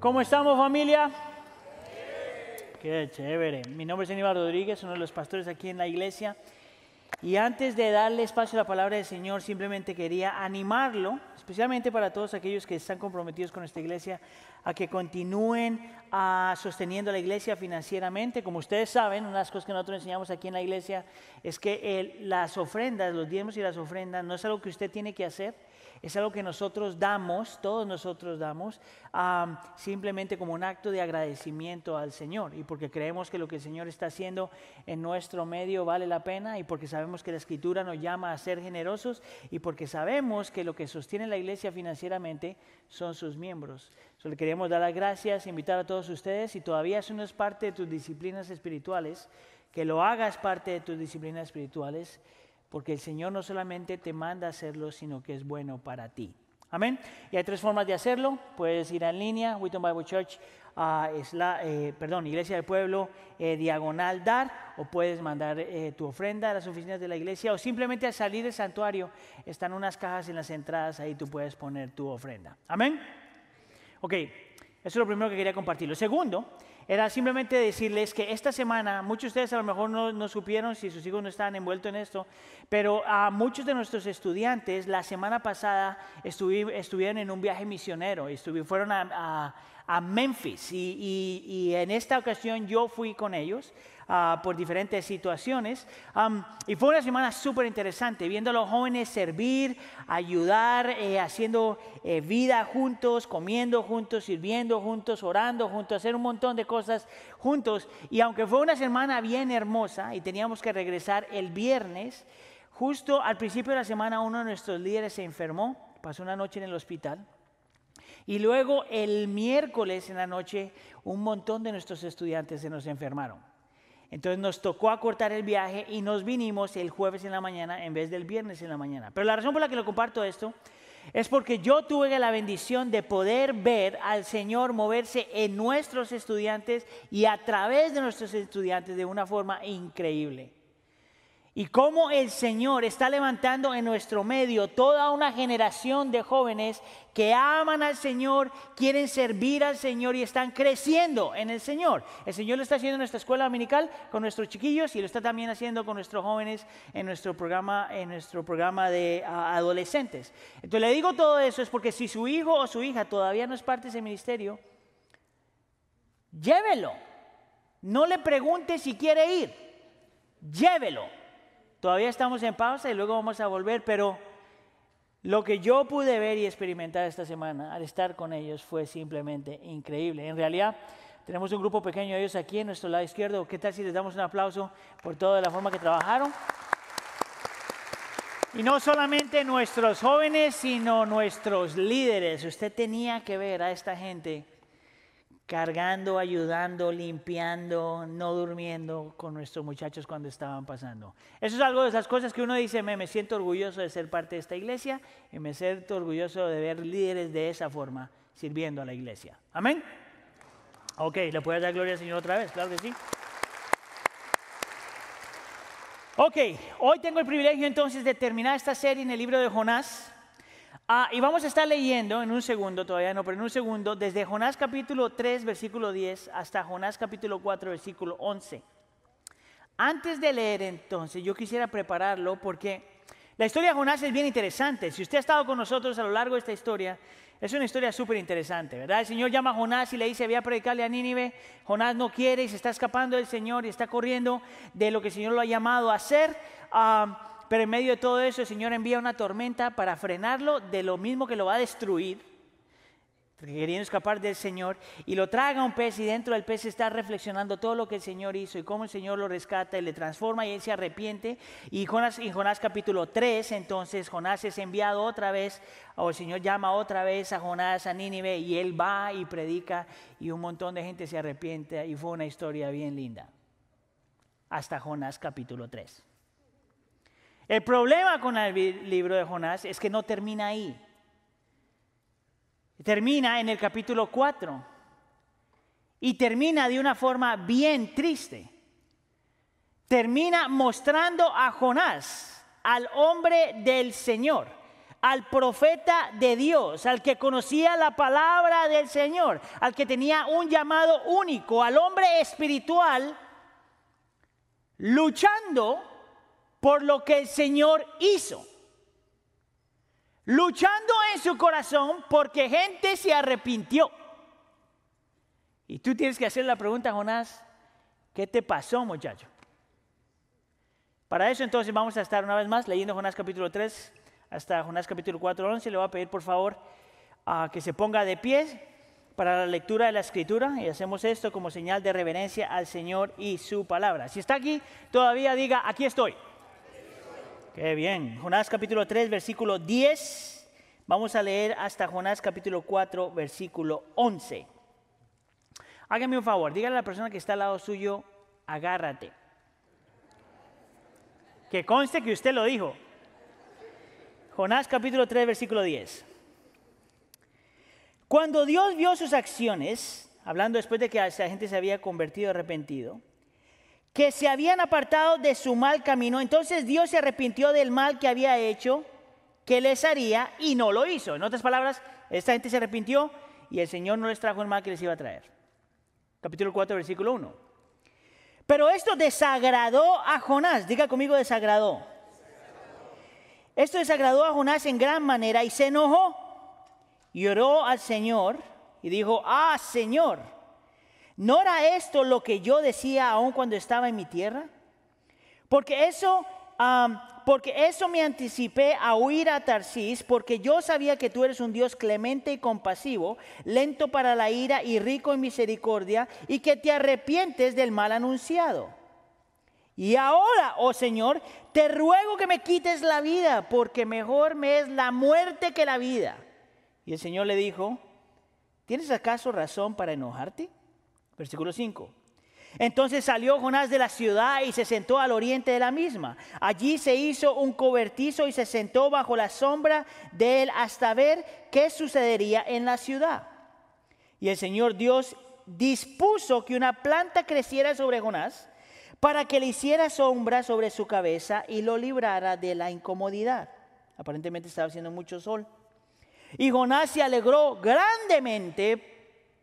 ¿Cómo estamos familia? Qué chévere. Mi nombre es Aníbal Rodríguez, uno de los pastores aquí en la iglesia. Y antes de darle espacio a la palabra del Señor, simplemente quería animarlo, especialmente para todos aquellos que están comprometidos con esta iglesia, a que continúen ah, sosteniendo la iglesia financieramente. Como ustedes saben, una de las cosas que nosotros enseñamos aquí en la iglesia es que las ofrendas, los diezmos y las ofrendas, no es algo que usted tiene que hacer, es algo que nosotros damos, todos nosotros damos, simplemente como un acto de agradecimiento al Señor y porque creemos que lo que el Señor está haciendo en nuestro medio vale la pena y porque sabemos que la Escritura nos llama a ser generosos y porque sabemos que lo que sostiene la iglesia financieramente son sus miembros. Solo le queremos dar las gracias, invitar a todos ustedes, si todavía eso no es parte de tus disciplinas espirituales, que lo hagas parte de tus disciplinas espirituales porque el Señor no solamente te manda a hacerlo, sino que es bueno para ti. Amén. Y hay tres formas de hacerlo. Puedes ir en línea, Wheaton Bible Church, es la, eh, perdón, Iglesia del Pueblo, eh, diagonal dar, o puedes mandar eh, tu ofrenda a las oficinas de la iglesia, o simplemente al salir del santuario están unas cajas en las entradas, ahí tú puedes poner tu ofrenda. Amén. Ok, eso es lo primero que quería compartir. Lo segundo era simplemente decirles que esta semana, muchos de ustedes a lo mejor no, supieron si sus hijos no estaban envueltos en esto, pero a muchos de nuestros estudiantes la semana pasada estuvieron en un viaje misionero, y fueron a, Memphis y, en esta ocasión yo fui con ellos. Ah, por diferentes situaciones. y fue una semana súper interesante, viendo a los jóvenes servir, ayudar, eh, haciendo eh, vida juntos, comiendo juntos, sirviendo juntos, orando juntos, hacer un montón de cosas juntos. Y aunque fue una semana bien hermosa y teníamos que regresar el viernes, justo al principio de la semana uno de nuestros líderes se enfermó, pasó una noche en el hospital. Y luego el miércoles en la noche un montón de nuestros estudiantes se nos enfermaron. Entonces nos tocó acortar el viaje y nos vinimos el jueves en la mañana en vez del viernes en la mañana. Pero la razón por la que lo comparto esto es porque yo tuve la bendición de poder ver al Señor moverse en nuestros estudiantes y a través de nuestros estudiantes de una forma increíble y cómo el Señor está levantando en nuestro medio toda una generación de jóvenes que aman al Señor, quieren servir al Señor y están creciendo en el Señor. El Señor lo está haciendo en nuestra escuela dominical con nuestros chiquillos y lo está también haciendo con nuestros jóvenes en nuestro programa, en nuestro programa de adolescentes. Entonces le digo todo eso es porque si su hijo o su hija todavía no es parte de ese ministerio, llévelo. No le pregunte si quiere ir, llévelo Todavía estamos en pausa y luego vamos a volver, pero lo que yo pude ver y experimentar esta semana al estar con ellos fue simplemente increíble. En realidad, tenemos un grupo pequeño de ellos aquí en nuestro lado izquierdo. ¿Qué tal si les damos un aplauso por toda la forma que trabajaron? Y no solamente nuestros jóvenes, sino nuestros líderes. Usted tenía que ver a esta gente cargando, ayudando, limpiando, no durmiendo con nuestros muchachos cuando estaban pasando. Eso es algo de esas cosas que uno dice, me, me siento orgulloso de ser parte de esta iglesia y me siento orgulloso de ver líderes de esa forma sirviendo a la iglesia. Amén. Ok, ¿le puedes dar gloria al Señor otra vez? Claro que sí. Ok, hoy tengo el privilegio entonces de terminar esta serie en el libro de Jonás. Ah, y vamos a estar leyendo en un segundo, todavía no, pero en un segundo, desde Jonás capítulo 3, versículo 10, hasta Jonás capítulo 4, versículo 11. Antes de leer entonces, yo quisiera prepararlo porque la historia de Jonás es bien interesante. Si usted ha estado con nosotros a lo largo de esta historia, es una historia súper interesante, ¿verdad? El Señor llama a Jonás y le dice, voy a predicarle a Nínive. Jonás no quiere y se está escapando del Señor y está corriendo de lo que el Señor lo ha llamado a hacer. Ah, pero en medio de todo eso el Señor envía una tormenta para frenarlo de lo mismo que lo va a destruir, queriendo escapar del Señor, y lo traga un pez y dentro del pez está reflexionando todo lo que el Señor hizo y cómo el Señor lo rescata y le transforma y él se arrepiente. Y Jonás, en Jonás capítulo 3, entonces Jonás es enviado otra vez, o el Señor llama otra vez a Jonás a Nínive y él va y predica y un montón de gente se arrepiente y fue una historia bien linda. Hasta Jonás capítulo 3. El problema con el libro de Jonás es que no termina ahí. Termina en el capítulo 4 y termina de una forma bien triste. Termina mostrando a Jonás, al hombre del Señor, al profeta de Dios, al que conocía la palabra del Señor, al que tenía un llamado único, al hombre espiritual, luchando por lo que el Señor hizo. Luchando en su corazón porque gente se arrepintió. Y tú tienes que hacer la pregunta, Jonás, ¿qué te pasó, muchacho? Para eso entonces vamos a estar una vez más leyendo Jonás capítulo 3 hasta Jonás capítulo 4, 11. Le voy a pedir por favor a que se ponga de pie para la lectura de la escritura y hacemos esto como señal de reverencia al Señor y su palabra. Si está aquí, todavía diga, aquí estoy. Qué bien. Jonás capítulo 3, versículo 10. Vamos a leer hasta Jonás capítulo 4, versículo 11. Hágame un favor, dígale a la persona que está al lado suyo, agárrate. Que conste que usted lo dijo. Jonás capítulo 3, versículo 10. Cuando Dios vio sus acciones, hablando después de que esa gente se había convertido arrepentido, que se habían apartado de su mal camino, entonces Dios se arrepintió del mal que había hecho, que les haría y no lo hizo. En otras palabras, esta gente se arrepintió y el Señor no les trajo el mal que les iba a traer. Capítulo 4, versículo 1. Pero esto desagradó a Jonás. Diga conmigo, desagradó. Esto desagradó a Jonás en gran manera y se enojó. Y oró al Señor y dijo, ah, Señor, ¿no era esto lo que yo decía aún cuando estaba en mi tierra? Porque eso, porque eso me anticipé a huir a Tarsis, porque yo sabía que tú eres un Dios clemente y compasivo, lento para la ira y rico en misericordia, y que te arrepientes del mal anunciado. Y ahora, oh Señor, te ruego que me quites la vida, porque mejor me es la muerte que la vida. Y el Señor le dijo, ¿tienes acaso razón para enojarte? Versículo 5. Entonces salió Jonás de la ciudad y se sentó al oriente de la misma. Allí se hizo un cobertizo y se sentó bajo la sombra de él hasta ver qué sucedería en la ciudad. Y el Señor Dios dispuso que una planta creciera sobre Jonás para que le hiciera sombra sobre su cabeza y lo librara de la incomodidad. Aparentemente estaba haciendo mucho sol. Y Jonás se alegró grandemente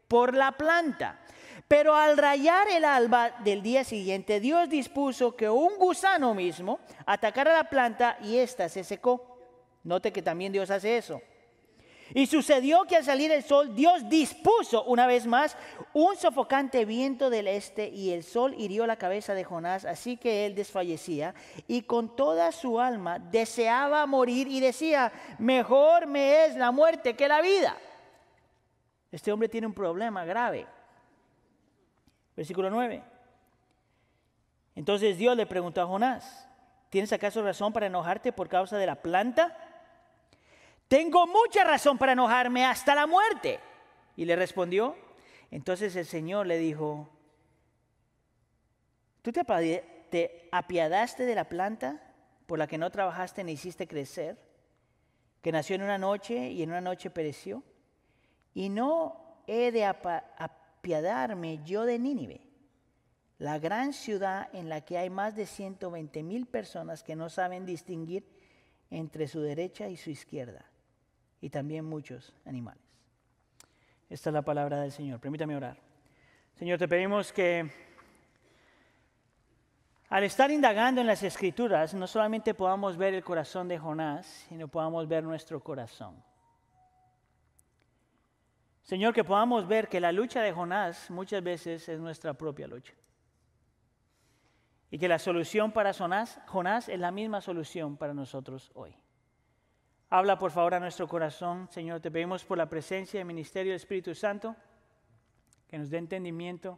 por la planta. Pero al rayar el alba del día siguiente, Dios dispuso que un gusano mismo atacara la planta y ésta se secó. Note que también Dios hace eso. Y sucedió que al salir el sol, Dios dispuso una vez más un sofocante viento del este y el sol hirió la cabeza de Jonás, así que él desfallecía y con toda su alma deseaba morir y decía, mejor me es la muerte que la vida. Este hombre tiene un problema grave. Versículo 9. Entonces Dios le preguntó a Jonás, ¿tienes acaso razón para enojarte por causa de la planta? tengo mucha razón para enojarme hasta la muerte. Y le respondió, entonces el Señor le dijo, ¿tú te apiadaste de la planta por la que no trabajaste ni hiciste crecer, que nació en una noche y en una noche pereció? Y no he de yo de Nínive, la gran ciudad en la que hay más de 120 mil personas que no saben distinguir entre su derecha y su izquierda y también muchos animales. Esta es la palabra del Señor. Permítame orar. Señor, te pedimos que al estar indagando en las escrituras, no solamente podamos ver el corazón de Jonás, sino podamos ver nuestro corazón. Señor, que podamos ver que la lucha de Jonás muchas veces es nuestra propia lucha. Y que la solución para Jonás, es la misma solución para nosotros hoy. Habla por favor a nuestro corazón, Señor. Te pedimos por la presencia del ministerio del Espíritu Santo, que nos dé entendimiento,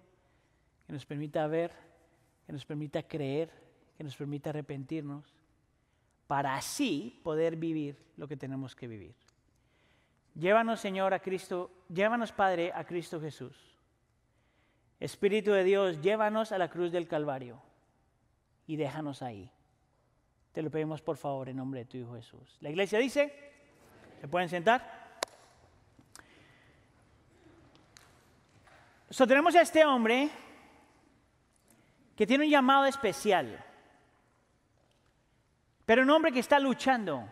que nos permita ver, que nos permita creer, que nos permita arrepentirnos, para así poder vivir lo que tenemos que vivir. Llévanos, Señor, a Cristo, llévanos, Padre, a Cristo Jesús. Espíritu de Dios, llévanos a la cruz del Calvario y déjanos ahí. Te lo pedimos por favor en nombre de tu Hijo Jesús. La iglesia dice, ¿se pueden sentar? So, tenemos a este hombre que tiene un llamado especial, pero un hombre que está luchando.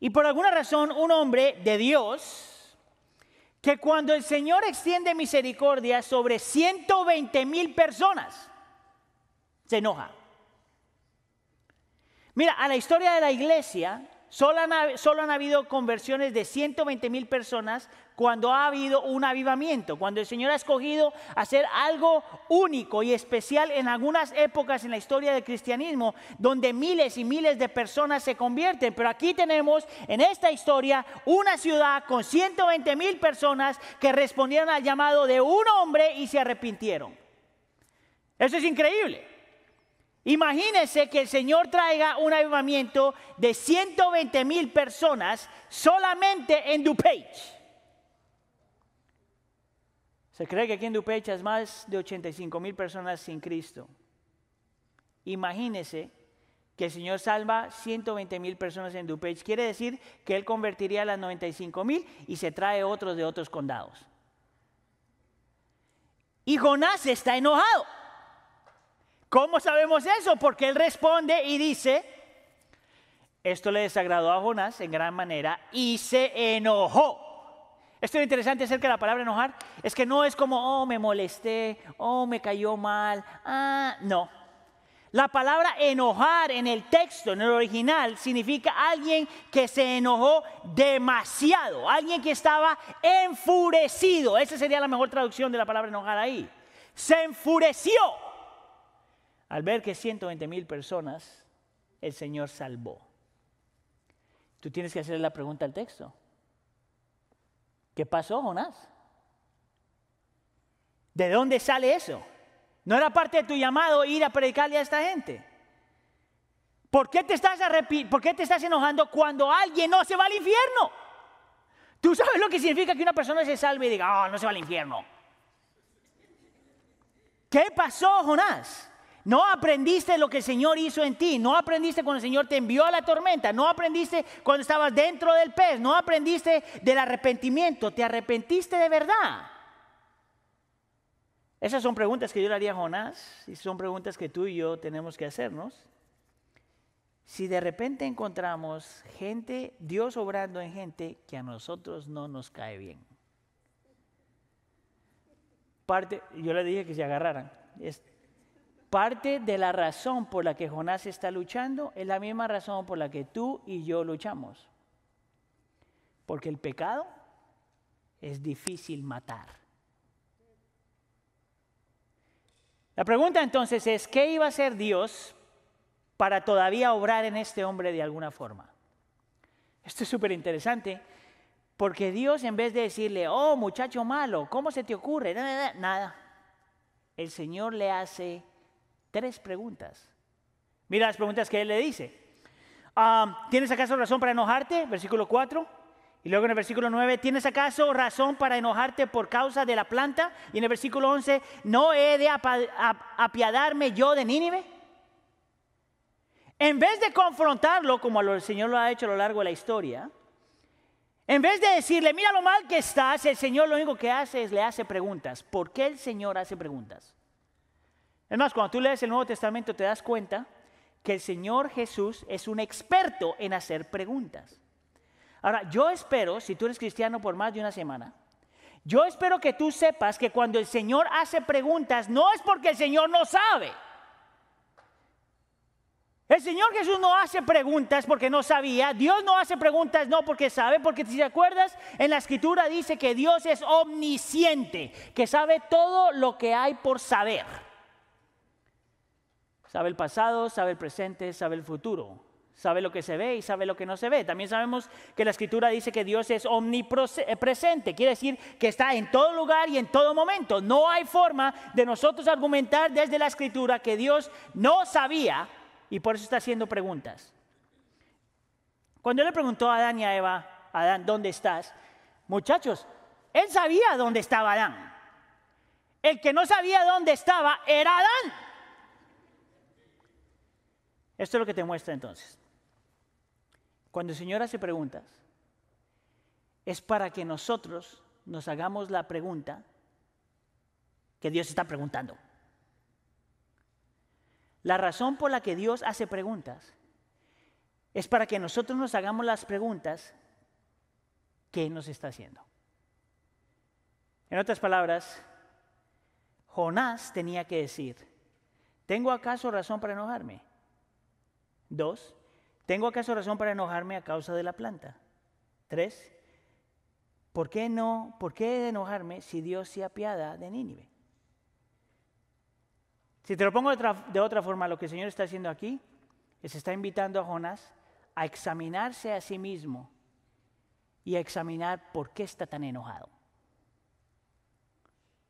Y por alguna razón un hombre de Dios, que cuando el Señor extiende misericordia sobre 120 mil personas, se enoja. Mira, a la historia de la iglesia Solo han, habido conversiones de 120 mil personas cuando ha habido un avivamiento, cuando el Señor ha escogido hacer algo único y especial en algunas épocas en la historia del cristianismo, donde miles y miles de personas se convierten. Pero aquí tenemos en esta historia una ciudad con 120 mil personas que respondieron al llamado de un hombre y se arrepintieron. Eso es increíble. Imagínense que el Señor traiga un avivamiento de 120 mil personas solamente en DuPage. Se cree que aquí en DuPage es más de 85 mil personas sin Cristo. Imagínense que el Señor salva 120 mil personas en DuPage. Quiere decir que Él convertiría a las 95 mil y se trae otros de otros condados. Y Jonás está enojado. ¿Cómo sabemos eso? Porque él responde y dice, esto le desagradó a Jonás en gran manera y se enojó. Esto es interesante acerca de la palabra enojar, es que no es como, oh, me molesté, oh, me cayó mal, ah, no. La palabra enojar en el texto, en el original, significa alguien que se enojó demasiado, alguien que estaba enfurecido. Esa sería la mejor traducción de la palabra enojar ahí. Se enfureció al ver que 120 mil personas el Señor salvó. Tú tienes que hacerle la pregunta al texto. ¿Qué pasó, Jonás? ¿De dónde sale eso? ¿No era parte de tu llamado ir a predicarle a esta gente? ¿Por qué te estás, ¿Por qué te estás enojando cuando alguien no se va al infierno? ¿Tú sabes lo que significa que una persona se salve y diga, oh, no se va al infierno? ¿Qué pasó, Jonás? No aprendiste lo que el Señor hizo en ti. No aprendiste cuando el Señor te envió a la tormenta. No aprendiste cuando estabas dentro del pez. No aprendiste del arrepentimiento. Te arrepentiste de verdad. Esas son preguntas que yo le haría a Jonás y son preguntas que tú y yo tenemos que hacernos. Si de repente encontramos gente, Dios obrando en gente que a nosotros no nos cae bien. Parte, yo le dije que se agarraran. Parte de la razón por la que Jonás está luchando es la misma razón por la que tú y yo luchamos. Porque el pecado es difícil matar. La pregunta entonces es, ¿qué iba a hacer Dios para todavía obrar en este hombre de alguna forma? Esto es súper interesante, porque Dios en vez de decirle, oh muchacho malo, ¿cómo se te ocurre? Nada, nada. El Señor le hace Tres preguntas. Mira las preguntas que él le dice. ¿Tienes acaso razón para enojarte? Versículo 4. Y luego en el versículo 9, ¿tienes acaso razón para enojarte por causa de la planta? Y en el versículo 11, ¿no he de apiadarme yo de Nínive? En vez de confrontarlo, como el Señor lo ha hecho a lo largo de la historia, en vez de decirle, mira lo mal que estás, el Señor lo único que hace es le hace preguntas. ¿Por qué el Señor hace preguntas? Es más, cuando tú lees el Nuevo Testamento te das cuenta que el Señor Jesús es un experto en hacer preguntas. Ahora, yo espero, si tú eres cristiano por más de una semana, yo espero que tú sepas que cuando el Señor hace preguntas no es porque el Señor no sabe. El Señor Jesús no hace preguntas porque no sabía. Dios no hace preguntas no porque sabe, porque si te acuerdas, en la escritura dice que Dios es omnisciente, que sabe todo lo que hay por saber. Sabe el pasado, sabe el presente, sabe el futuro. Sabe lo que se ve y sabe lo que no se ve. También sabemos que la escritura dice que Dios es omnipresente. Quiere decir que está en todo lugar y en todo momento. No hay forma de nosotros argumentar desde la escritura que Dios no sabía y por eso está haciendo preguntas. Cuando le preguntó a Adán y a Eva, Adán, ¿dónde estás? Muchachos, él sabía dónde estaba Adán. El que no sabía dónde estaba era Adán. Esto es lo que te muestra entonces. Cuando el Señor hace preguntas, es para que nosotros nos hagamos la pregunta que Dios está preguntando. La razón por la que Dios hace preguntas es para que nosotros nos hagamos las preguntas que nos está haciendo. En otras palabras, Jonás tenía que decir, ¿tengo acaso razón para enojarme? Dos, ¿tengo acaso razón para enojarme a causa de la planta? Tres, ¿por qué no, por qué enojarme si Dios se apiada de Nínive? Si te lo pongo de otra, de otra forma, lo que el Señor está haciendo aquí es está invitando a Jonás a examinarse a sí mismo y a examinar por qué está tan enojado.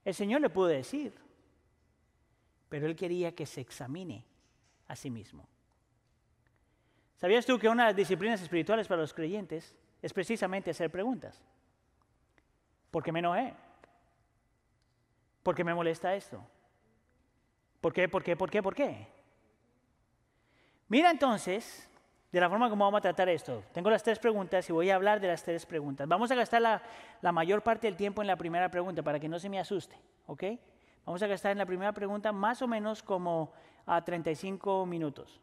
El Señor le pudo decir, pero él quería que se examine a sí mismo. ¿Sabías tú que una de las disciplinas espirituales para los creyentes es precisamente hacer preguntas? ¿Por qué me enojé? ¿Por qué me molesta esto? ¿Por qué? ¿Por qué? ¿Por qué? ¿Por qué? Mira entonces de la forma como vamos a tratar esto. Tengo las tres preguntas y voy a hablar de las tres preguntas. Vamos a gastar la, mayor parte del tiempo en la primera pregunta para que no se me asuste, ¿ok? Vamos a gastar en la primera pregunta más o menos como a 35 minutos.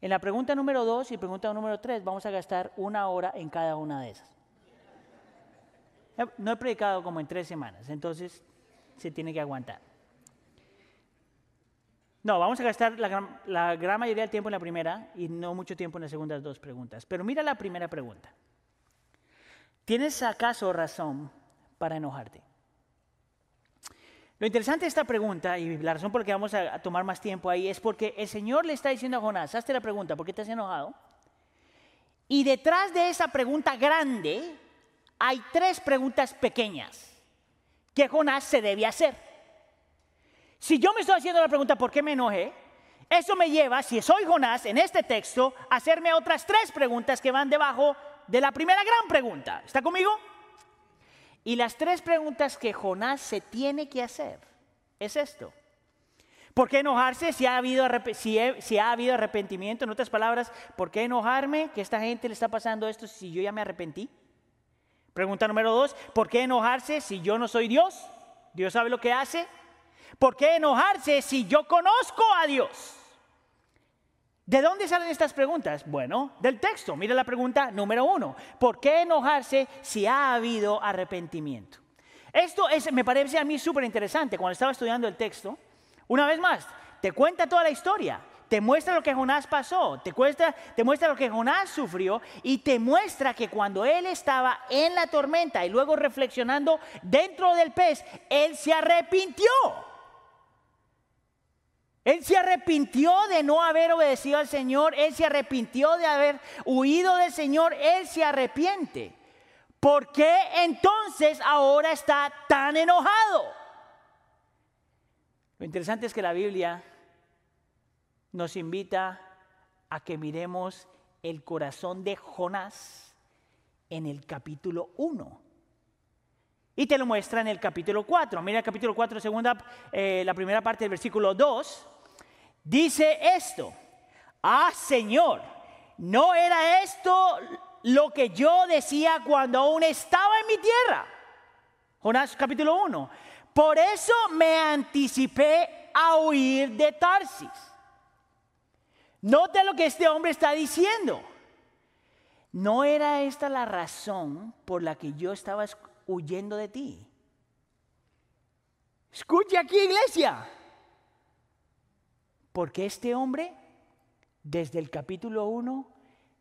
En la pregunta número dos y pregunta número tres vamos a gastar una hora en cada una de esas. No he predicado como en tres semanas, entonces se tiene que aguantar. No, vamos a gastar la gran, mayoría del tiempo en la primera y no mucho tiempo en las segundas dos preguntas. Pero mira la primera pregunta. ¿Tienes acaso razón para enojarte? Lo interesante de esta pregunta, y la razón por la que vamos a, tomar más tiempo ahí, es porque el Señor le está diciendo a Jonás, hazte la pregunta, ¿por qué te has enojado? Y detrás de esa pregunta grande hay tres preguntas pequeñas que Jonás se debe hacer. Si yo me estoy haciendo la pregunta ¿por qué me enojé? Eso me lleva, si soy Jonás en este texto, a hacerme otras tres preguntas que van debajo de la primera gran pregunta. ¿Está conmigo? Y las tres preguntas que Jonás se tiene que hacer es esto. ¿Por qué enojarse si ha, habido, si, ha habido arrepentimiento? En otras palabras, ¿por qué enojarme que esta gente le está pasando esto si yo ya me arrepentí? Pregunta número dos, ¿por qué enojarse si yo no soy Dios? ¿Dios sabe lo que hace? ¿Por qué enojarse si yo conozco a Dios? ¿De dónde salen estas preguntas? Bueno, del texto. Mira la pregunta número uno. ¿Por qué enojarse si ha habido arrepentimiento? Esto es, me parece a mí súper interesante cuando estaba estudiando el texto. Una vez más, te cuenta toda la historia, te muestra lo que Jonás pasó, te muestra lo que Jonás sufrió y te muestra que cuando él estaba en la tormenta y luego reflexionando dentro del pez, él se arrepintió. Él se arrepintió de no haber obedecido al Señor, él se arrepintió de haber huido del Señor, él se arrepiente. ¿Por qué entonces ahora está tan enojado? Lo interesante es que la Biblia nos invita a que miremos el corazón de Jonás en el capítulo 1. Y te lo muestra en el capítulo 4. Mira el capítulo 4, segunda, eh, la primera parte del versículo 2 dice esto, ah Señor, ¿no era esto lo que yo decía cuando aún estaba en mi tierra? Jonás capítulo 1. Por eso me anticipé a huir de Tarsis. Note lo que este hombre está diciendo. ¿No era esta la razón por la que yo estaba huyendo de ti? Escuche aquí, iglesia. Porque este hombre, desde el capítulo 1,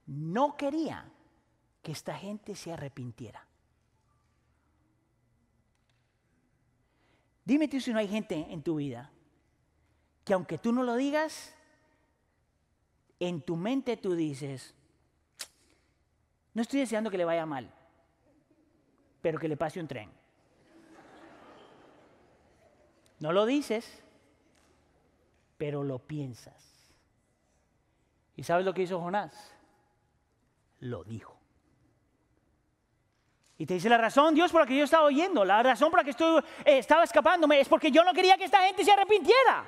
no quería que esta gente se arrepintiera. Dime tú si no hay gente en tu vida que aunque tú no lo digas, en tu mente tú dices, no estoy deseando que le vaya mal, pero que le pase un tren. No lo dices, pero lo piensas. ¿Y sabes lo que hizo Jonás? Lo dijo. Y te dice la razón, Dios, por la que yo estaba oyendo, la razón por la que estoy, eh, estaba escapándome es porque yo no quería que esta gente se arrepintiera.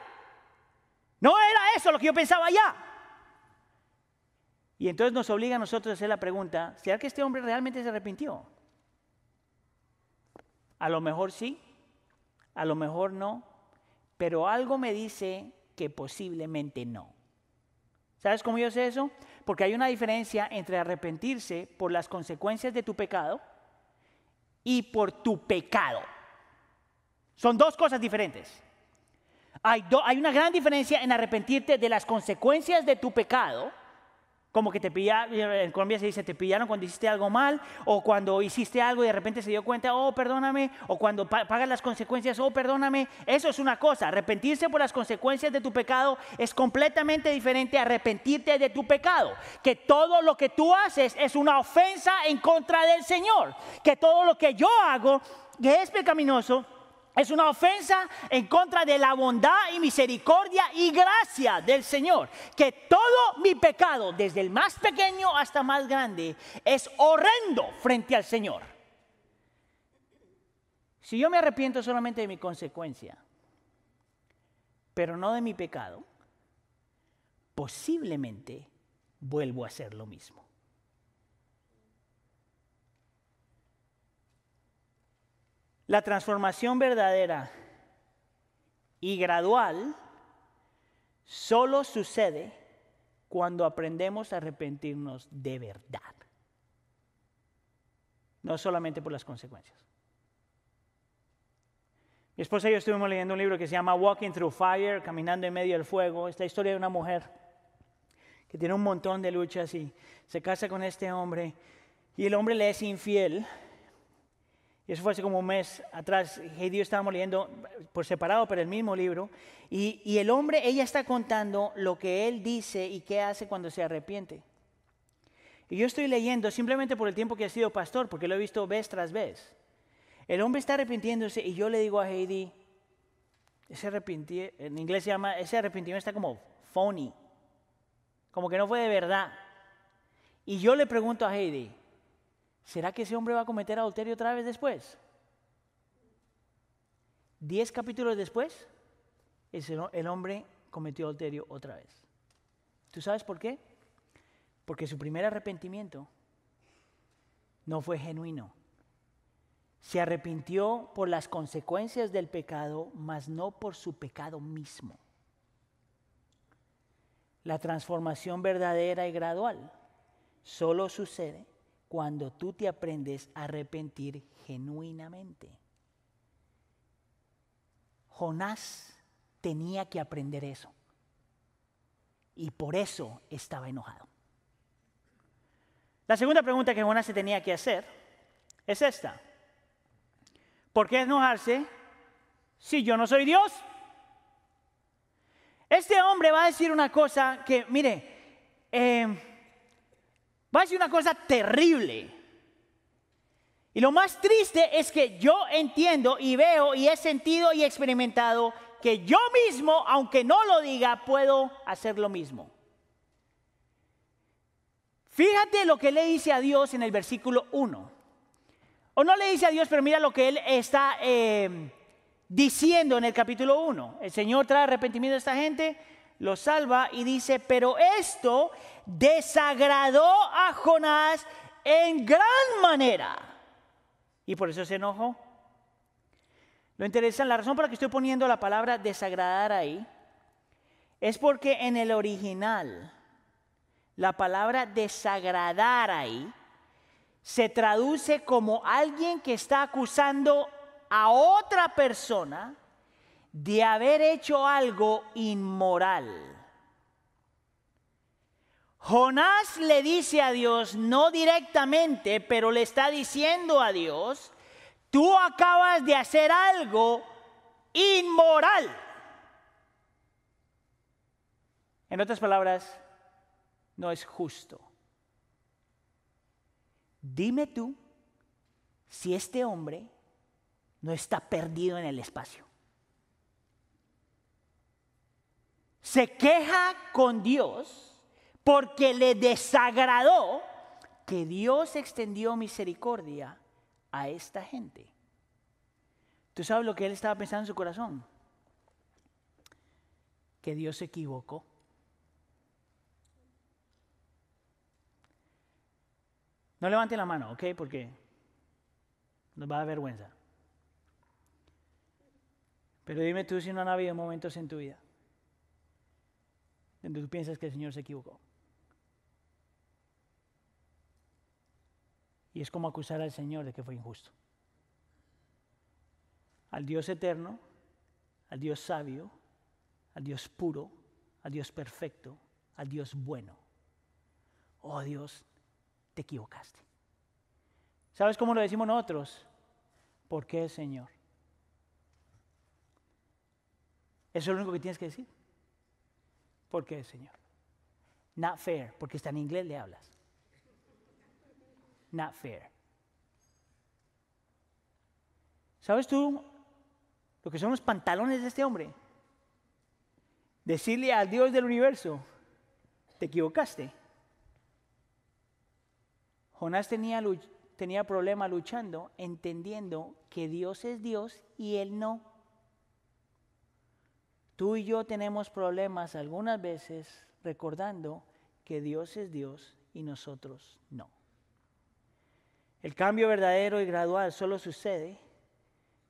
No era eso lo que yo pensaba ya. Y entonces nos obliga a nosotros a hacer la pregunta, ¿será que este hombre realmente se arrepintió? A lo mejor sí, a lo mejor no, pero algo me dice que posiblemente no. ¿Sabes cómo yo sé eso? porque hay una diferencia entre arrepentirse por las consecuencias de tu pecado y por tu pecado. Son dos cosas diferentes. Hay, hay una gran diferencia en arrepentirte de las consecuencias de tu pecado como que te pillaron, en Colombia se dice, te pillaron cuando hiciste algo mal, o cuando hiciste algo y de repente se dio cuenta, oh, perdóname, o cuando pagas las consecuencias, oh, perdóname. Eso es una cosa. Arrepentirse por las consecuencias de tu pecado es completamente diferente a arrepentirte de tu pecado. Que todo lo que tú haces es una ofensa en contra del Señor. Que todo lo que yo hago, que es pecaminoso, es una ofensa en contra de la bondad y misericordia y gracia del Señor. Que todo mi pecado, desde el más pequeño hasta más grande, es horrendo frente al Señor. Si yo me arrepiento solamente de mi consecuencia, pero no de mi pecado, posiblemente vuelvo a hacer lo mismo. La transformación verdadera y gradual solo sucede cuando aprendemos a arrepentirnos de verdad, no solamente por las consecuencias. Mi esposa y yo estuvimos leyendo un libro que se llama Walking Through Fire, Caminando en medio del fuego. Esta historia de una mujer que tiene un montón de luchas y se casa con este hombre y el hombre le es infiel y eso fue hace como un mes atrás. Heidi y yo estábamos leyendo por separado, pero el mismo libro. Y, el hombre, ella está contando lo que él dice y qué hace cuando se arrepiente. Y yo estoy leyendo simplemente por el tiempo que ha sido pastor, porque lo he visto vez tras vez. El hombre está arrepintiéndose y yo le digo a Heidi, ese arrepentimiento, en inglés se llama, ese arrepentimiento está como phony, como que no fue de verdad. Y yo le pregunto a Heidi, ¿será que ese hombre va a cometer adulterio otra vez después? Diez capítulos después, el hombre cometió adulterio otra vez. ¿Tú sabes por qué? Porque su primer arrepentimiento no fue genuino. Se arrepintió por las consecuencias del pecado, mas no por su pecado mismo. La transformación verdadera y gradual solo sucede cuando tú te aprendes a arrepentir genuinamente. Jonás tenía que aprender eso. Y por eso estaba enojado. La segunda pregunta que Jonás se tenía que hacer es esta. ¿Por qué enojarse si yo no soy Dios? Este hombre va a decir una cosa que, mire, eh, Va a decir una cosa terrible. Y lo más triste es que yo entiendo y veo y he sentido y experimentado que yo mismo, aunque no lo diga, puedo hacer lo mismo. Fíjate lo que le dice a Dios en el versículo 1. O no le dice a Dios, pero mira lo que él está eh, diciendo en el capítulo 1. El Señor trae arrepentimiento a esta gente, lo salva y dice, pero esto desagradó a Jonás en gran manera. Y por eso se enojó. Lo interesante, la razón por la que estoy poniendo la palabra desagradar ahí, es porque en el original, la palabra desagradar ahí, se traduce como alguien que está acusando a otra persona de haber hecho algo inmoral. Jonás le dice a Dios, no directamente, pero le está diciendo a Dios, tú acabas de hacer algo inmoral. En otras palabras, no es justo. Dime tú si este hombre no está perdido en el espacio. se queja con Dios porque le desagradó que Dios extendió misericordia a esta gente. ¿Tú sabes lo que él estaba pensando en su corazón? Que Dios se equivocó. No levante la mano, ¿ok? Porque nos va a dar vergüenza. Pero dime tú si no han habido momentos en tu vida donde tú piensas que el Señor se equivocó. Y es como acusar al Señor de que fue injusto. Al Dios eterno, al Dios sabio, al Dios puro, al Dios perfecto, al Dios bueno. Oh Dios, te equivocaste. ¿Sabes cómo lo decimos nosotros? ¿Por qué, Señor? Eso es lo único que tienes que decir. ¿Por qué, Señor? Not fair, porque está en inglés le hablas. Not fair. ¿Sabes tú lo que son los pantalones de este hombre? Decirle al Dios del universo, te equivocaste. Jonás tenía, tenía problema luchando, entendiendo que Dios es Dios y él no. Tú y yo tenemos problemas algunas veces recordando que Dios es Dios y nosotros no. El cambio verdadero y gradual solo sucede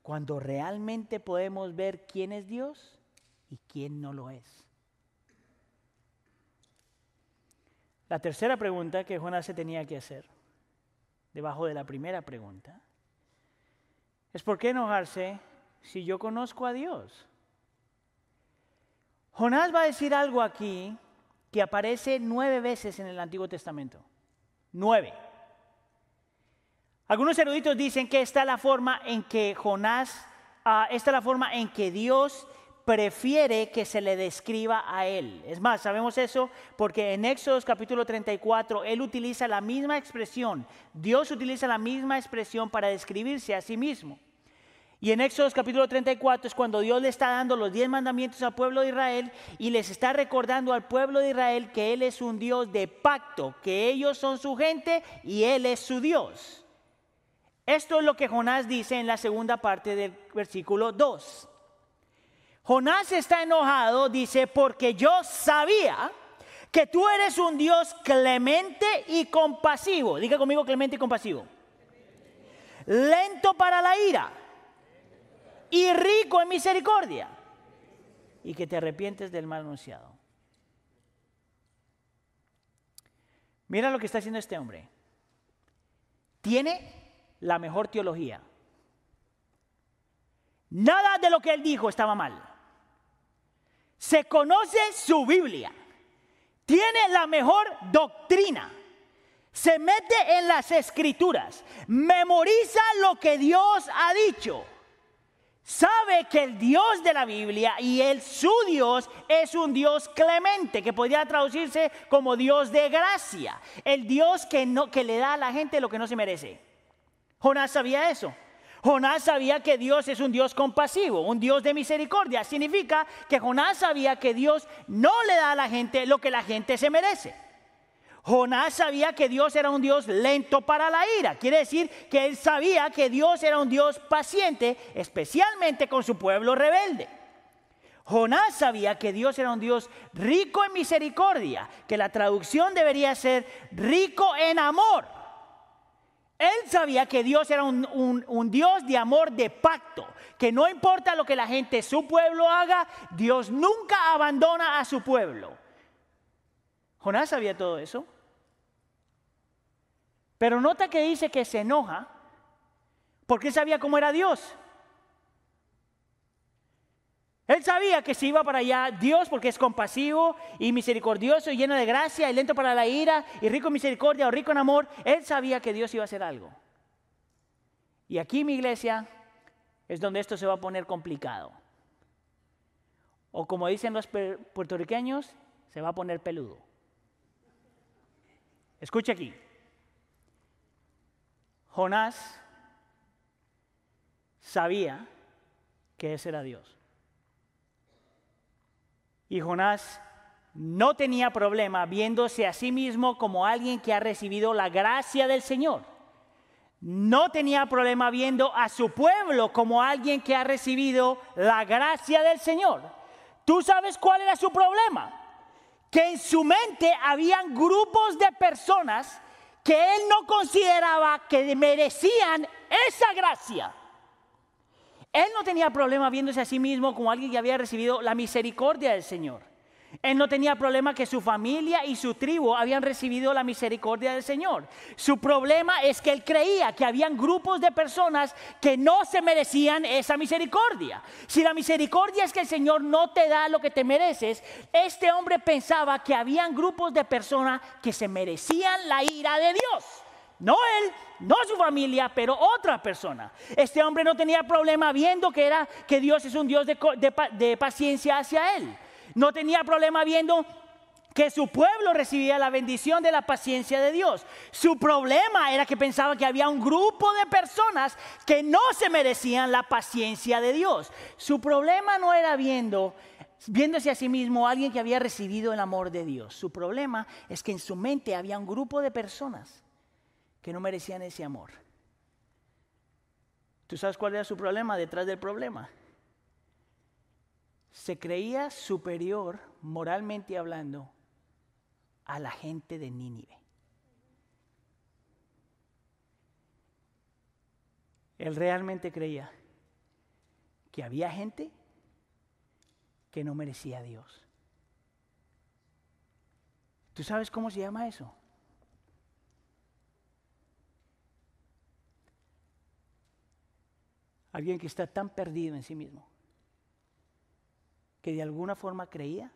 cuando realmente podemos ver quién es Dios y quién no lo es. La tercera pregunta que Jonás se tenía que hacer, debajo de la primera pregunta, es ¿por qué enojarse si yo conozco a Dios? Jonás va a decir algo aquí que aparece nueve veces en el Antiguo Testamento. Nueve. Algunos eruditos dicen que esta es la forma en que Jonás, ah, esta es la forma en que Dios prefiere que se le describa a él. Es más, sabemos eso porque en Éxodo capítulo 34 él utiliza la misma expresión, Dios utiliza la misma expresión para describirse a sí mismo. Y en Éxodo capítulo 34 es cuando Dios le está dando los diez mandamientos al pueblo de Israel y les está recordando al pueblo de Israel que Él es un Dios de pacto, que ellos son su gente y Él es su Dios. Esto es lo que Jonás dice en la segunda parte del versículo 2. Jonás está enojado, dice, porque yo sabía que tú eres un Dios clemente y compasivo. Diga conmigo clemente y compasivo. Lento para la ira y rico en misericordia, y que te arrepientes del mal anunciado. Mira lo que está haciendo este hombre. Tiene la mejor teología. Nada de lo que él dijo estaba mal. Se conoce su Biblia. Tiene la mejor doctrina. Se mete en las escrituras. Memoriza lo que Dios ha dicho sabe que el Dios de la Biblia y el su Dios es un Dios clemente, que podría traducirse como Dios de gracia, el Dios que, no, que le da a la gente lo que no se merece. Jonás sabía eso. Jonás sabía que Dios es un Dios compasivo, un Dios de misericordia. Significa que Jonás sabía que Dios no le da a la gente lo que la gente se merece. Jonás sabía que Dios era un Dios lento para la ira. Quiere decir que él sabía que Dios era un Dios paciente, especialmente con su pueblo rebelde. Jonás sabía que Dios era un Dios rico en misericordia, que la traducción debería ser rico en amor. Él sabía que Dios era un, Dios de amor de pacto, que no importa lo que la gente, su pueblo haga, Dios nunca abandona a su pueblo. Jonás sabía todo eso. Pero nota que dice que se enoja porque sabía cómo era Dios. Él sabía que si iba para allá Dios porque es compasivo y misericordioso y lleno de gracia y lento para la ira y rico en misericordia o rico en amor. Él sabía que Dios iba a hacer algo. Y aquí mi iglesia es donde esto se va a poner complicado. O como dicen los puertorriqueños, se va a poner peludo. Escucha aquí. Jonás sabía que ese era Dios. Y Jonás no tenía problema viéndose a sí mismo como alguien que ha recibido la gracia del Señor. No tenía problema viendo a su pueblo como alguien que ha recibido la gracia del Señor. ¿Tú sabes cuál era su problema? Que en su mente habían grupos de personas que él no consideraba que merecían esa gracia. Él no tenía problema viéndose a sí mismo como alguien que había recibido la misericordia del Señor. Él no tenía problema que su familia y su tribu habían recibido la misericordia del Señor. Su problema es que él creía que habían grupos de personas que no se merecían esa misericordia. Si la misericordia es que el Señor no te da lo que te mereces, este hombre pensaba que habían grupos de personas que se merecían la ira de Dios. No él, no su familia, pero otra persona. Este hombre no tenía problema viendo que era que Dios es un Dios de, de paciencia hacia él no tenía problema viendo que su pueblo recibía la bendición de la paciencia de Dios. Su problema era que pensaba que había un grupo de personas que no se merecían la paciencia de Dios. Su problema no era viendo viéndose a sí mismo alguien que había recibido el amor de Dios. Su problema es que en su mente había un grupo de personas que no merecían ese amor. ¿Tú sabes cuál era su problema detrás del problema? se creía superior, moralmente hablando, a la gente de Nínive. Él realmente creía que había gente que no merecía a Dios. ¿Tú sabes cómo se llama eso? Alguien que está tan perdido en sí mismo que de alguna forma creía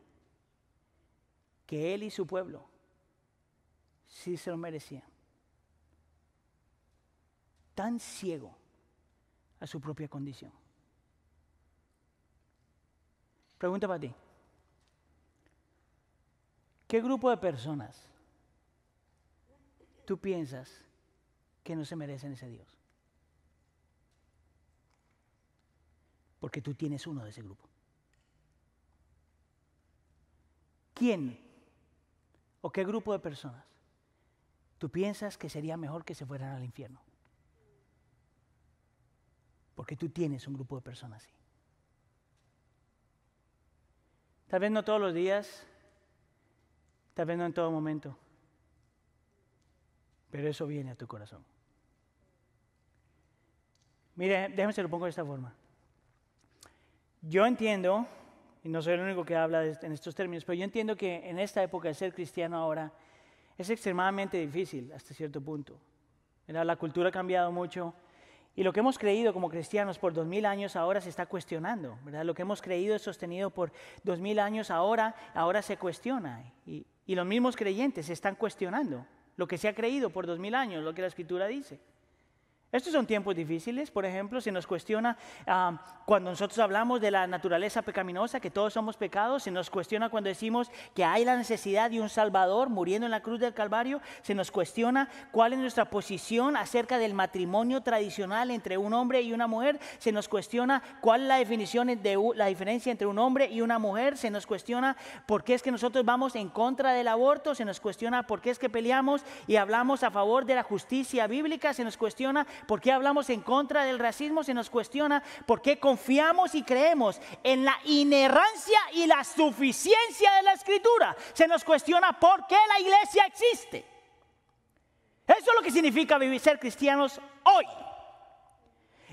que él y su pueblo sí se lo merecían. Tan ciego a su propia condición. Pregunta para ti. ¿Qué grupo de personas tú piensas que no se merecen ese Dios? Porque tú tienes uno de ese grupo. ¿Quién o qué grupo de personas tú piensas que sería mejor que se fueran al infierno? Porque tú tienes un grupo de personas así. Tal vez no todos los días, tal vez no en todo momento, pero eso viene a tu corazón. Mire, déjame se lo pongo de esta forma. Yo entiendo y no soy el único que habla en estos términos, pero yo entiendo que en esta época de ser cristiano ahora es extremadamente difícil hasta cierto punto. La cultura ha cambiado mucho y lo que hemos creído como cristianos por dos mil años ahora se está cuestionando. ¿verdad? Lo que hemos creído y sostenido por dos mil años ahora, ahora se cuestiona. Y, los mismos creyentes se están cuestionando lo que se ha creído por dos mil años, lo que la escritura dice. Estos son tiempos difíciles, por ejemplo, se nos cuestiona ah, cuando nosotros hablamos de la naturaleza pecaminosa, que todos somos pecados, se nos cuestiona cuando decimos que hay la necesidad de un Salvador muriendo en la cruz del Calvario, se nos cuestiona cuál es nuestra posición acerca del matrimonio tradicional entre un hombre y una mujer, se nos cuestiona cuál es la definición de la diferencia entre un hombre y una mujer, se nos cuestiona por qué es que nosotros vamos en contra del aborto, se nos cuestiona por qué es que peleamos y hablamos a favor de la justicia bíblica, se nos cuestiona ¿Por qué hablamos en contra del racismo? Se nos cuestiona por qué confiamos y creemos en la inerrancia y la suficiencia de la escritura. Se nos cuestiona por qué la iglesia existe. Eso es lo que significa vivir ser cristianos hoy.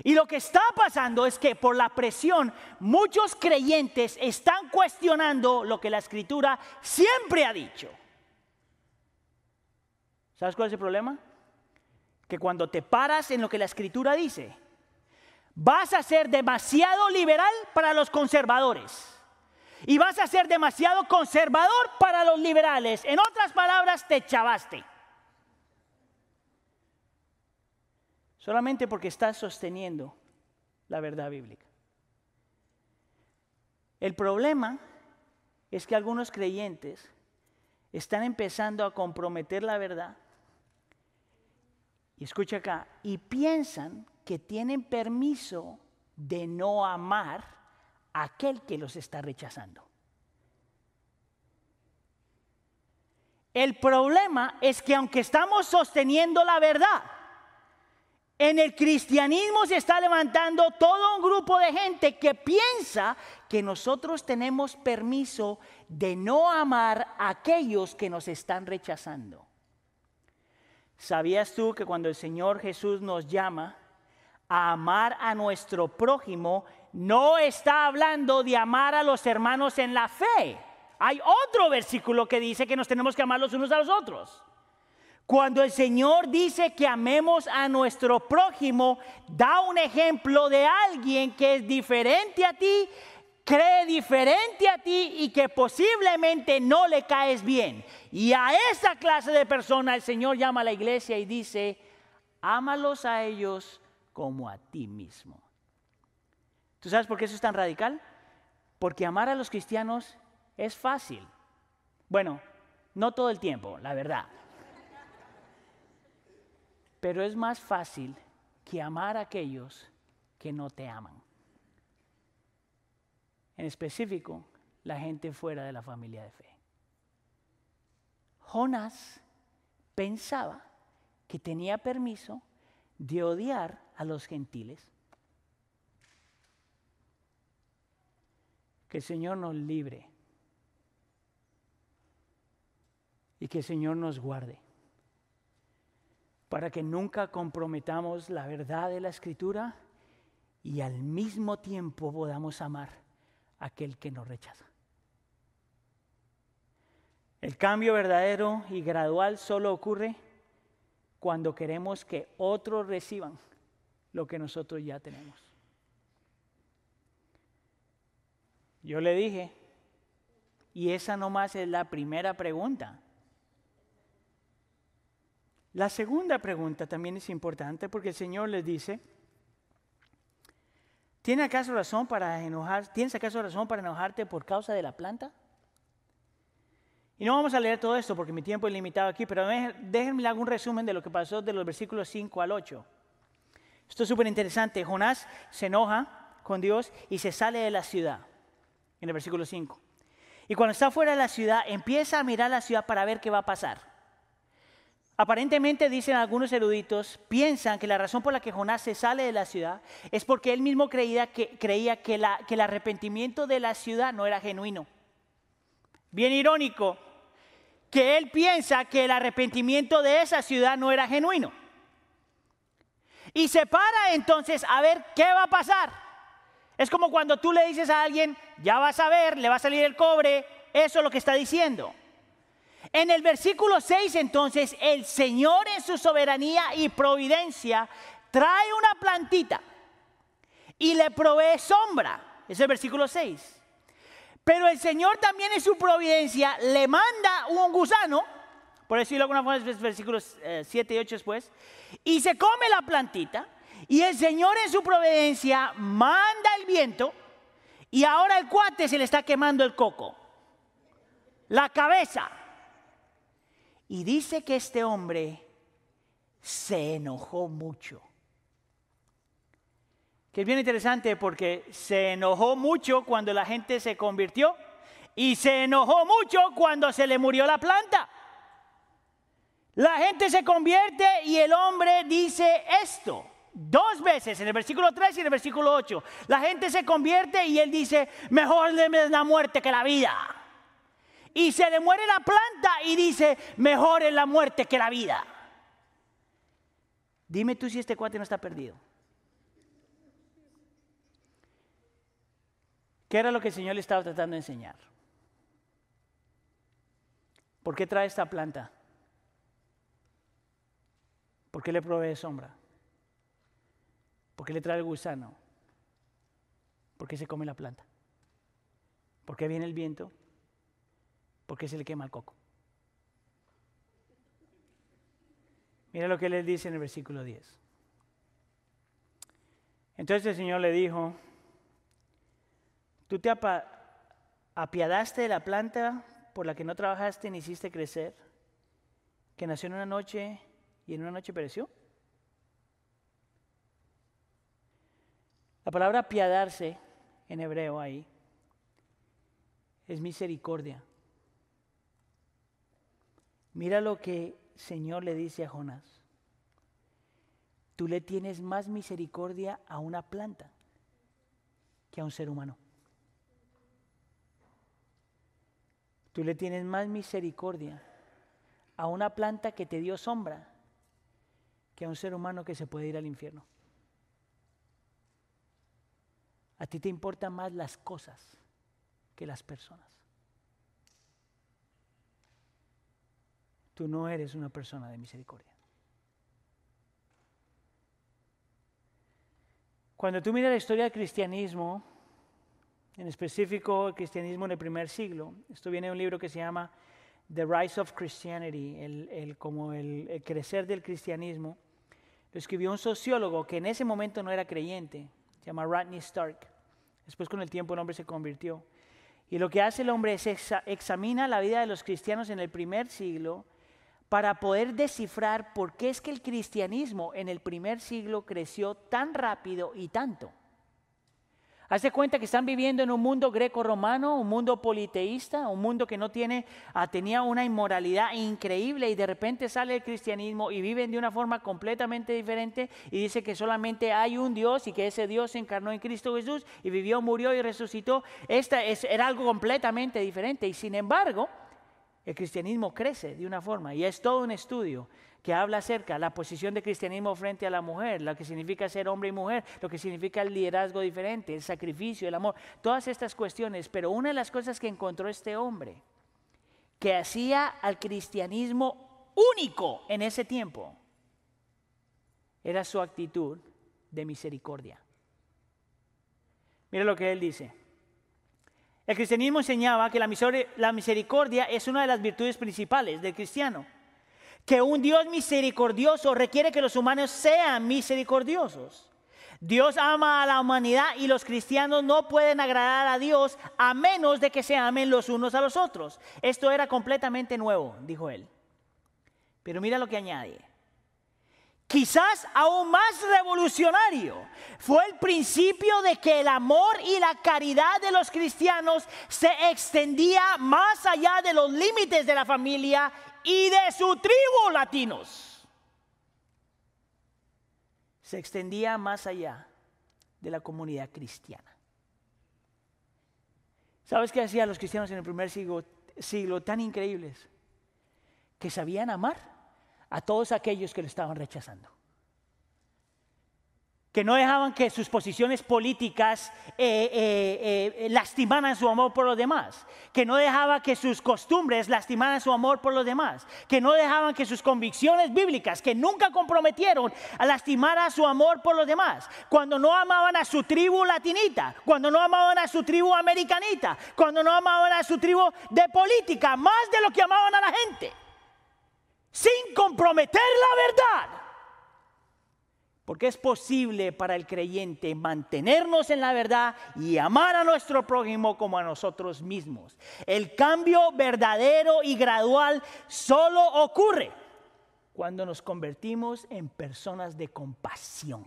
Y lo que está pasando es que por la presión muchos creyentes están cuestionando lo que la escritura siempre ha dicho. ¿Sabes cuál es el problema? Que cuando te paras en lo que la escritura dice, vas a ser demasiado liberal para los conservadores. Y vas a ser demasiado conservador para los liberales. En otras palabras, te chavaste. Solamente porque estás sosteniendo la verdad bíblica. El problema es que algunos creyentes están empezando a comprometer la verdad y escucha acá, y piensan que tienen permiso de no amar a aquel que los está rechazando. El problema es que aunque estamos sosteniendo la verdad, en el cristianismo se está levantando todo un grupo de gente que piensa que nosotros tenemos permiso de no amar a aquellos que nos están rechazando. ¿Sabías tú que cuando el Señor Jesús nos llama a amar a nuestro prójimo, no está hablando de amar a los hermanos en la fe? hay otro versículo que dice que nos tenemos que amar los unos a los otros. Cuando el Señor dice que amemos a nuestro prójimo, da un ejemplo de alguien que es diferente a ti, cree diferente a ti y que posiblemente no le caes bien. Y a esa clase de persona el Señor llama a la iglesia y dice, ámalos a ellos como a ti mismo. ¿Tú sabes por qué eso es tan radical? Porque amar a los cristianos es fácil. Bueno, no todo el tiempo, la verdad. Pero es más fácil que amar a aquellos que no te aman. En específico, la gente fuera de la familia de fe. Jonás pensaba que tenía permiso de odiar a los gentiles. Que el Señor nos libre y que el Señor nos guarde para que nunca comprometamos la verdad de la escritura y al mismo tiempo podamos amar aquel que nos rechaza. El cambio verdadero y gradual solo ocurre cuando queremos que otros reciban lo que nosotros ya tenemos. Yo le dije, y esa nomás es la primera pregunta. La segunda pregunta también es importante porque el Señor les dice, ¿Tienes acaso razón para enojar, ¿Tienes acaso razón para enojarte por causa de la planta? Y no vamos a leer todo esto porque mi tiempo es limitado aquí, pero déjenme algún resumen de lo que pasó de los versículos 5 al 8. Esto es súper interesante. Jonás se enoja con Dios y se sale de la ciudad, en el versículo 5. Y cuando está fuera de la ciudad, empieza a mirar la ciudad para ver qué va a pasar. Aparentemente, dicen algunos eruditos, piensan que la razón por la que Jonás se sale de la ciudad es porque él mismo creía que, creía que, la, que el arrepentimiento de la ciudad no era genuino. Bien irónico, que él piensa que el arrepentimiento de esa ciudad no era genuino. Y se para entonces a ver qué va a pasar. Es como cuando tú le dices a alguien, ya vas a ver, le va a salir el cobre, eso es lo que está diciendo. En el versículo 6 entonces el Señor en su soberanía y providencia trae una plantita y le provee sombra. Es el versículo 6. Pero el Señor también en su providencia le manda un gusano, por decirlo de alguna forma, versículos 7 eh, y 8 después, y se come la plantita. Y el Señor en su providencia manda el viento y ahora el cuate se le está quemando el coco, la cabeza. Y dice que este hombre se enojó mucho. Que es bien interesante porque se enojó mucho cuando la gente se convirtió y se enojó mucho cuando se le murió la planta. La gente se convierte y el hombre dice esto. Dos veces, en el versículo 3 y en el versículo 8. La gente se convierte y él dice, mejor la muerte que la vida y se le muere la planta y dice, mejor es la muerte que la vida. Dime tú si este cuate no está perdido. ¿Qué era lo que el Señor le estaba tratando de enseñar? ¿Por qué trae esta planta? ¿Por qué le provee sombra? ¿Por qué le trae el gusano? ¿Por qué se come la planta? ¿Por qué viene el viento? Porque se le quema el coco. Mira lo que él dice en el versículo 10. Entonces el Señor le dijo, tú te apiadaste de la planta por la que no trabajaste ni hiciste crecer, que nació en una noche y en una noche pereció. La palabra apiadarse en hebreo ahí es misericordia. Mira lo que Señor le dice a Jonás. Tú le tienes más misericordia a una planta que a un ser humano. Tú le tienes más misericordia a una planta que te dio sombra que a un ser humano que se puede ir al infierno. A ti te importan más las cosas que las personas. Tú no eres una persona de misericordia. Cuando tú miras la historia del cristianismo, en específico el cristianismo en el primer siglo, esto viene de un libro que se llama The Rise of Christianity, el, como el, crecer del cristianismo, lo escribió un sociólogo que en ese momento no era creyente, se llama Rodney Stark. Después con el tiempo el hombre se convirtió. Y lo que hace el hombre es examina la vida de los cristianos en el primer siglo para poder descifrar por qué es que el cristianismo en el primer siglo creció tan rápido y tanto. Hace cuenta que están viviendo en un mundo greco-romano, un mundo politeísta, un mundo que no tiene, ah, tenía una inmoralidad increíble y de repente sale el cristianismo y viven de una forma completamente diferente y dice que solamente hay un Dios y que ese Dios se encarnó en Cristo Jesús y vivió, murió y resucitó. Esta es, era algo completamente diferente y sin embargo el cristianismo crece de una forma y es todo un estudio que habla acerca de la posición del cristianismo frente a la mujer, lo que significa ser hombre y mujer, lo que significa el liderazgo diferente, el sacrificio, el amor, todas estas cuestiones. Pero una de las cosas que encontró este hombre, que hacía al cristianismo único en ese tiempo, era su actitud de misericordia. Mira lo que él dice. El cristianismo enseñaba que la misericordia es una de las virtudes principales del cristiano. Que un Dios misericordioso requiere que los humanos sean misericordiosos. Dios ama a la humanidad y los cristianos no pueden agradar a Dios a menos de que se amen los unos a los otros. Esto era completamente nuevo, dijo él. Pero mira lo que añade quizás aún más revolucionario, fue el principio de que el amor y la caridad de los cristianos se extendía más allá de los límites de la familia y de su tribu latinos. Se extendía más allá de la comunidad cristiana. ¿Sabes qué hacían los cristianos en el primer siglo, siglo tan increíbles? Que sabían amar a todos aquellos que lo estaban rechazando. Que no dejaban que sus posiciones políticas eh, eh, eh, lastimaran su amor por los demás. Que no dejaban que sus costumbres lastimaran su amor por los demás. Que no dejaban que sus convicciones bíblicas, que nunca comprometieron, a lastimar su amor por los demás. Cuando no amaban a su tribu latinita, cuando no amaban a su tribu americanita, cuando no amaban a su tribu de política, más de lo que amaban a la gente sin comprometer la verdad. Porque es posible para el creyente mantenernos en la verdad y amar a nuestro prójimo como a nosotros mismos. El cambio verdadero y gradual solo ocurre cuando nos convertimos en personas de compasión.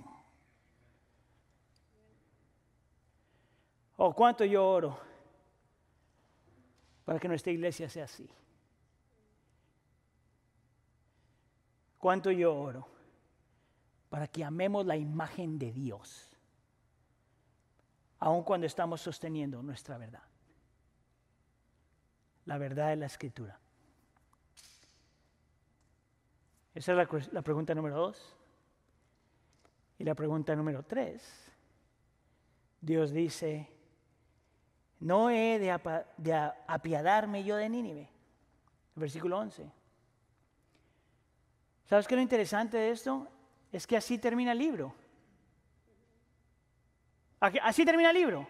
Oh, cuánto yo oro para que nuestra iglesia sea así. Cuánto yo oro para que amemos la imagen de Dios, aun cuando estamos sosteniendo nuestra verdad. La verdad de la escritura. Esa es la, pregunta número dos. Y la pregunta número tres. Dios dice, no he de, apiadarme yo de Nínive. Versículo 11. ¿Sabes qué lo interesante de esto? Es que así termina el libro. Así termina el libro.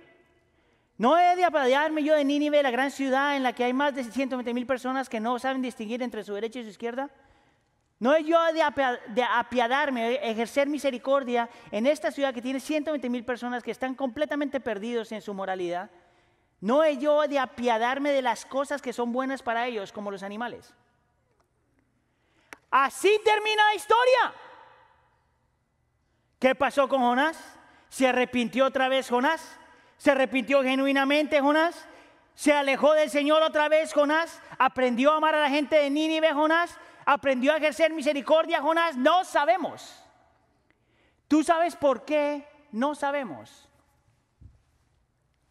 No he de apiadarme yo de Nínive, la gran ciudad en la que hay más de 120 mil personas que no saben distinguir entre su derecha y su izquierda. No he yo de apiadarme, ejercer misericordia en esta ciudad que tiene 120 mil personas que están completamente perdidos en su moralidad. No he yo de apiadarme de las cosas que son buenas para ellos, como los animales. Así termina la historia. ¿Qué pasó con Jonás? ¿Se arrepintió otra vez Jonás? ¿Se arrepintió genuinamente Jonás? ¿Se alejó del Señor otra vez Jonás? ¿Aprendió a amar a la gente de Nínive Jonás? ¿Aprendió a ejercer misericordia Jonás? No sabemos. ¿Tú sabes por qué no sabemos?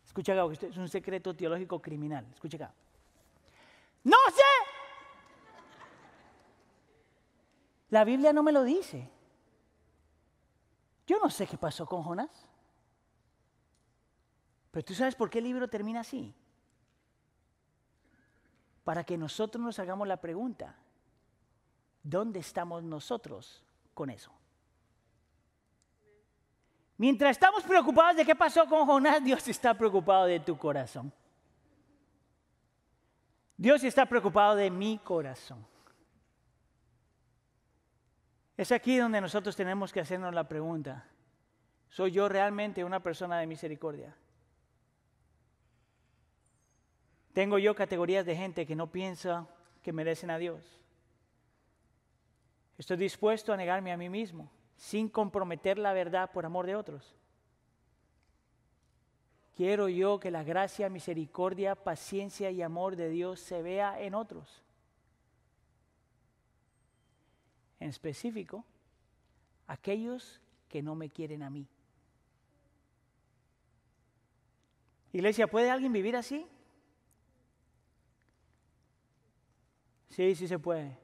Escucha acá, es un secreto teológico criminal. Escucha acá. No sé. La Biblia no me lo dice. Yo no sé qué pasó con Jonás. Pero tú sabes por qué el libro termina así. Para que nosotros nos hagamos la pregunta, ¿dónde estamos nosotros con eso? Mientras estamos preocupados de qué pasó con Jonás, Dios está preocupado de tu corazón. Dios está preocupado de mi corazón. Es aquí donde nosotros tenemos que hacernos la pregunta, ¿soy yo realmente una persona de misericordia? ¿Tengo yo categorías de gente que no piensa que merecen a Dios? ¿Estoy dispuesto a negarme a mí mismo? sin comprometer la verdad por amor de otros. Quiero yo que la gracia, misericordia, paciencia y amor de Dios se vea en otros. En específico, aquellos que no me quieren a mí. Iglesia, ¿puede alguien vivir así? Sí, sí se puede.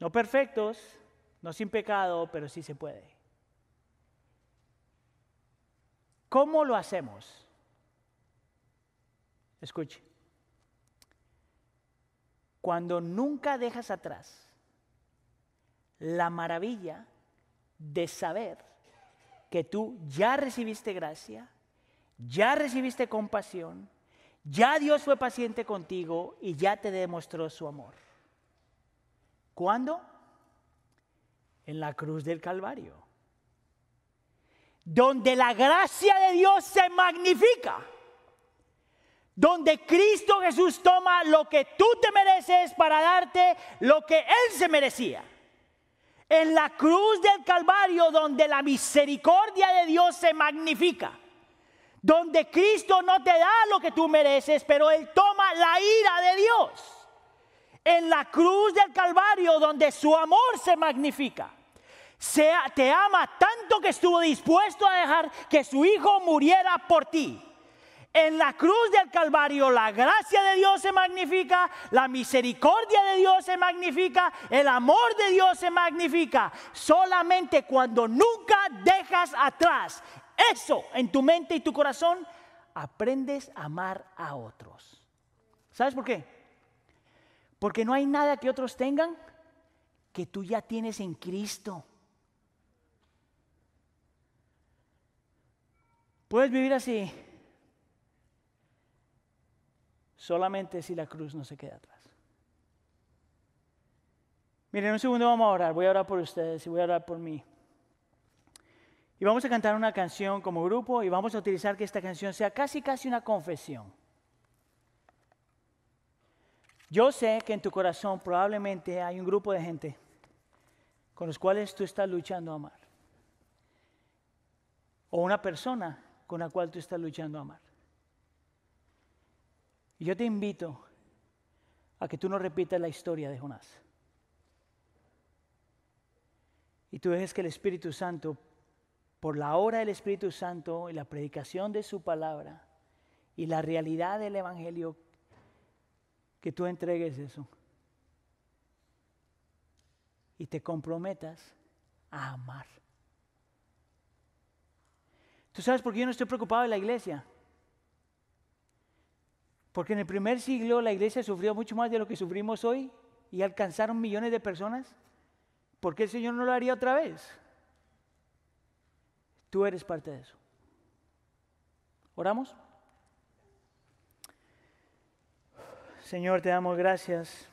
No perfectos, no sin pecado, pero sí se puede. ¿Cómo lo hacemos? Escuche. Cuando nunca dejas atrás la maravilla de saber que tú ya recibiste gracia, ya recibiste compasión, ya Dios fue paciente contigo y ya te demostró su amor. ¿Cuándo? en la cruz del Calvario, donde la gracia de Dios se magnifica, donde Cristo Jesús toma lo que tú te mereces para darte lo que Él se merecía. En la cruz del Calvario, donde la misericordia de Dios se magnifica donde Cristo no te da lo que tú mereces, pero Él toma la ira de Dios. En la cruz del Calvario, donde su amor se magnifica te ama tanto que estuvo dispuesto a dejar que su hijo muriera por ti. En la cruz del Calvario la gracia de Dios se magnifica, la misericordia de Dios se magnifica, el amor de Dios se magnifica. Solamente cuando nunca dejas atrás eso en tu mente y tu corazón, aprendes a amar a otros. ¿Sabes por qué? Porque no hay nada que otros tengan que tú ya tienes en Cristo. Puedes vivir así solamente si la cruz no se queda atrás. Miren, un segundo vamos a orar. Voy a orar por ustedes y voy a orar por mí. Y vamos a cantar una canción como grupo y vamos a utilizar que esta canción sea casi, casi una confesión. Yo sé que en tu corazón probablemente hay un grupo de gente con los cuales tú estás luchando a amar. O una persona con la cual tú estás luchando a amar. Y yo te invito a que tú no repitas la historia de Jonás. Y tú dejes que el Espíritu Santo, por la obra del Espíritu Santo y la predicación de su palabra y la realidad del Evangelio, que tú entregues eso. Y te comprometas a amar. ¿Tú sabes por qué yo no estoy preocupado de la iglesia? Porque en el primer siglo la iglesia sufrió mucho más de lo que sufrimos hoy y alcanzaron millones de personas. ¿Por qué el Señor no lo haría otra vez? Tú eres parte de eso. ¿Oramos? Señor, te damos gracias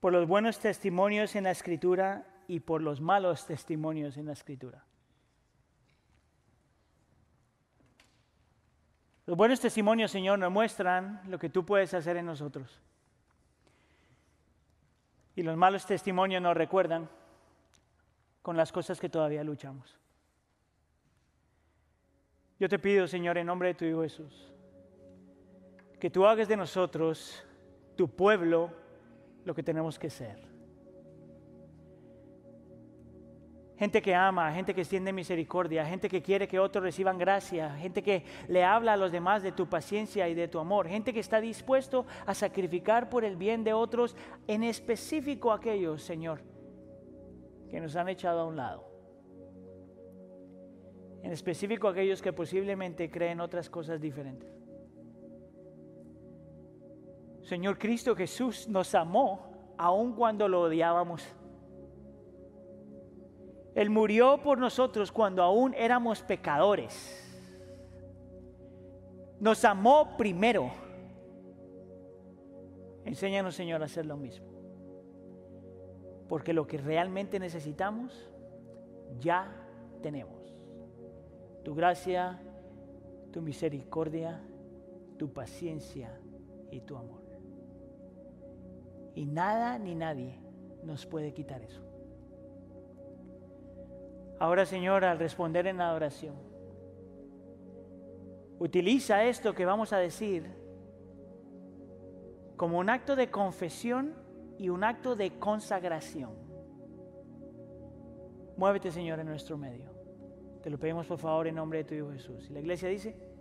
por los buenos testimonios en la escritura y por los malos testimonios en la escritura. Los buenos testimonios, Señor, nos muestran lo que tú puedes hacer en nosotros. Y los malos testimonios nos recuerdan con las cosas que todavía luchamos. Yo te pido, Señor, en nombre de tu Hijo Jesús, que tú hagas de nosotros, tu pueblo, lo que tenemos que ser. Gente que ama, gente que extiende misericordia, gente que quiere que otros reciban gracia, gente que le habla a los demás de tu paciencia y de tu amor, gente que está dispuesto a sacrificar por el bien de otros, en específico aquellos, Señor, que nos han echado a un lado. En específico aquellos que posiblemente creen otras cosas diferentes. Señor Cristo Jesús nos amó aun cuando lo odiábamos. Él murió por nosotros cuando aún éramos pecadores. Nos amó primero. Enséñanos, Señor, a hacer lo mismo. Porque lo que realmente necesitamos, ya tenemos. Tu gracia, tu misericordia, tu paciencia y tu amor. Y nada ni nadie nos puede quitar eso. Ahora, Señor, al responder en adoración, utiliza esto que vamos a decir como un acto de confesión y un acto de consagración. Muévete, Señor, en nuestro medio. Te lo pedimos por favor en nombre de tu Hijo Jesús. Y la iglesia dice...